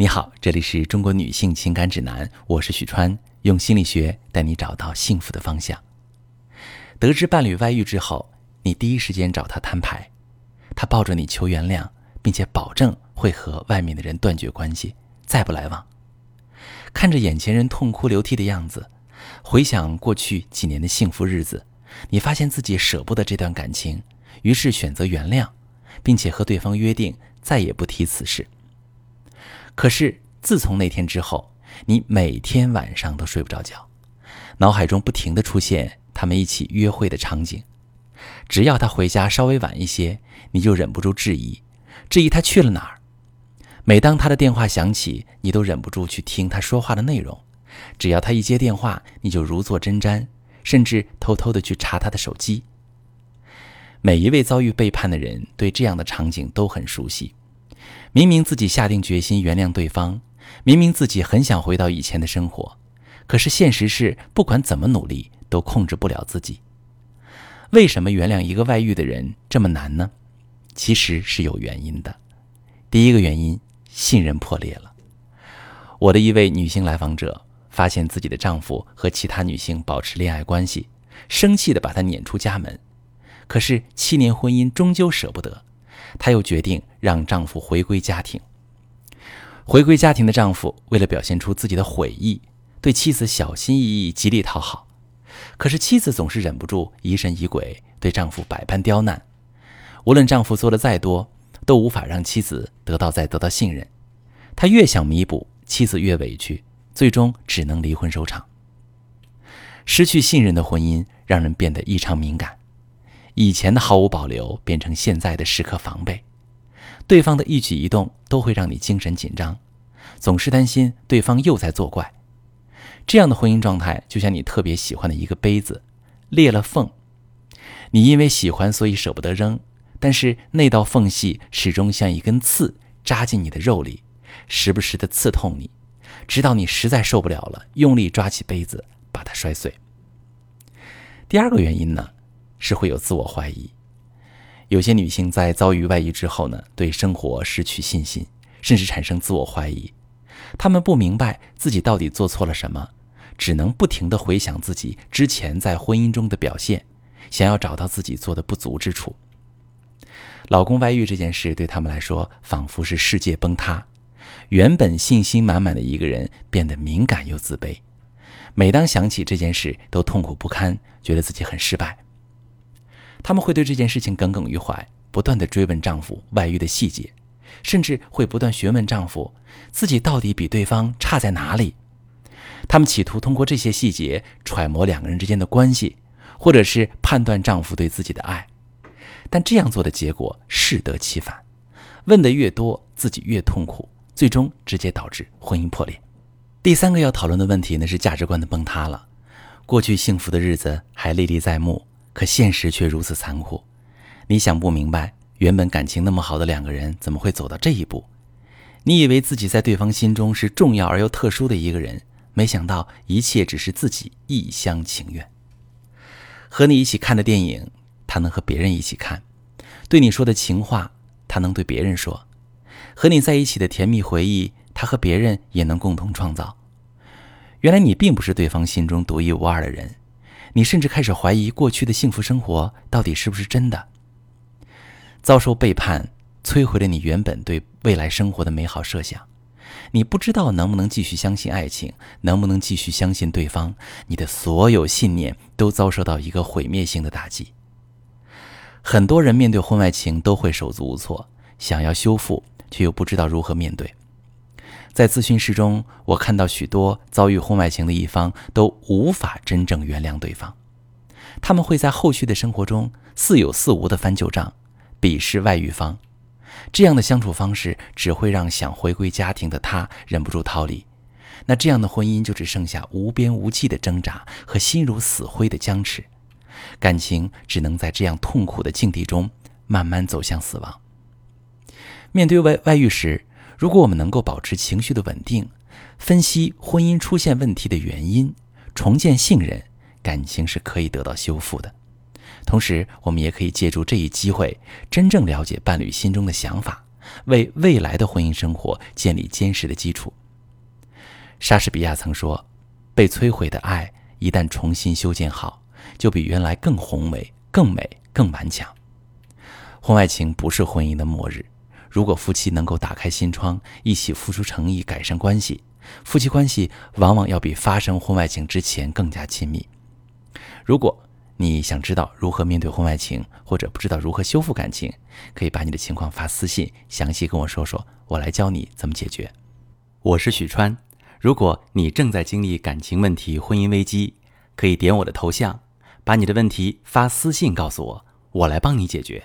你好，这里是中国女性情感指南，我是许川，用心理学带你找到幸福的方向。得知伴侣外遇之后，你第一时间找他摊牌，他抱着你求原谅，并且保证会和外面的人断绝关系，再不来往。看着眼前人痛哭流涕的样子，回想过去几年的幸福日子，你发现自己舍不得这段感情，于是选择原谅，并且和对方约定再也不提此事。可是自从那天之后，你每天晚上都睡不着觉，脑海中不停的出现他们一起约会的场景。只要他回家稍微晚一些，你就忍不住质疑，质疑他去了哪儿。每当他的电话响起，你都忍不住去听他说话的内容。只要他一接电话，你就如坐针毡，甚至偷偷的去查他的手机。每一位遭遇背叛的人，对这样的场景都很熟悉。明明自己下定决心原谅对方，明明自己很想回到以前的生活，可是现实是，不管怎么努力都控制不了自己。为什么原谅一个外遇的人这么难呢？其实是有原因的。第一个原因，信任破裂了。我的一位女性来访者发现自己的丈夫和其他女性保持恋爱关系，生气的把他撵出家门。可是七年婚姻终究舍不得。她又决定让丈夫回归家庭。回归家庭的丈夫为了表现出自己的悔意，对妻子小心翼翼、极力讨好。可是妻子总是忍不住疑神疑鬼，对丈夫百般刁难。无论丈夫做的再多，都无法让妻子得到再得到信任。他越想弥补，妻子越委屈，最终只能离婚收场。失去信任的婚姻让人变得异常敏感。以前的毫无保留变成现在的时刻防备，对方的一举一动都会让你精神紧张，总是担心对方又在作怪。这样的婚姻状态就像你特别喜欢的一个杯子，裂了缝，你因为喜欢所以舍不得扔，但是那道缝隙始终像一根刺扎进你的肉里，时不时的刺痛你，直到你实在受不了了，用力抓起杯子把它摔碎。第二个原因呢？是会有自我怀疑，有些女性在遭遇外遇之后呢，对生活失去信心，甚至产生自我怀疑。她们不明白自己到底做错了什么，只能不停地回想自己之前在婚姻中的表现，想要找到自己做的不足之处。老公外遇这件事对他们来说，仿佛是世界崩塌。原本信心满满的一个人，变得敏感又自卑。每当想起这件事，都痛苦不堪，觉得自己很失败。他们会对这件事情耿耿于怀，不断的追问丈夫外遇的细节，甚至会不断询问丈夫自己到底比对方差在哪里。他们企图通过这些细节揣摩两个人之间的关系，或者是判断丈夫对自己的爱。但这样做的结果适得其反，问的越多，自己越痛苦，最终直接导致婚姻破裂。第三个要讨论的问题呢是价值观的崩塌了。过去幸福的日子还历历在目。可现实却如此残酷，你想不明白，原本感情那么好的两个人怎么会走到这一步？你以为自己在对方心中是重要而又特殊的一个人，没想到一切只是自己一厢情愿。和你一起看的电影，他能和别人一起看；对你说的情话，他能对别人说；和你在一起的甜蜜回忆，他和别人也能共同创造。原来你并不是对方心中独一无二的人。你甚至开始怀疑过去的幸福生活到底是不是真的。遭受背叛，摧毁了你原本对未来生活的美好设想。你不知道能不能继续相信爱情，能不能继续相信对方。你的所有信念都遭受到一个毁灭性的打击。很多人面对婚外情都会手足无措，想要修复，却又不知道如何面对。在咨询室中，我看到许多遭遇婚外情的一方都无法真正原谅对方，他们会在后续的生活中似有似无的翻旧账，鄙视外遇方。这样的相处方式只会让想回归家庭的他忍不住逃离，那这样的婚姻就只剩下无边无际的挣扎和心如死灰的僵持，感情只能在这样痛苦的境地中慢慢走向死亡。面对外外遇时，如果我们能够保持情绪的稳定，分析婚姻出现问题的原因，重建信任，感情是可以得到修复的。同时，我们也可以借助这一机会，真正了解伴侣心中的想法，为未来的婚姻生活建立坚实的基础。莎士比亚曾说：“被摧毁的爱一旦重新修建好，就比原来更宏伟、更美、更顽强。”婚外情不是婚姻的末日。如果夫妻能够打开心窗，一起付出诚意，改善关系，夫妻关系往往要比发生婚外情之前更加亲密。如果你想知道如何面对婚外情，或者不知道如何修复感情，可以把你的情况发私信，详细跟我说说，我来教你怎么解决。我是许川，如果你正在经历感情问题、婚姻危机，可以点我的头像，把你的问题发私信告诉我，我来帮你解决。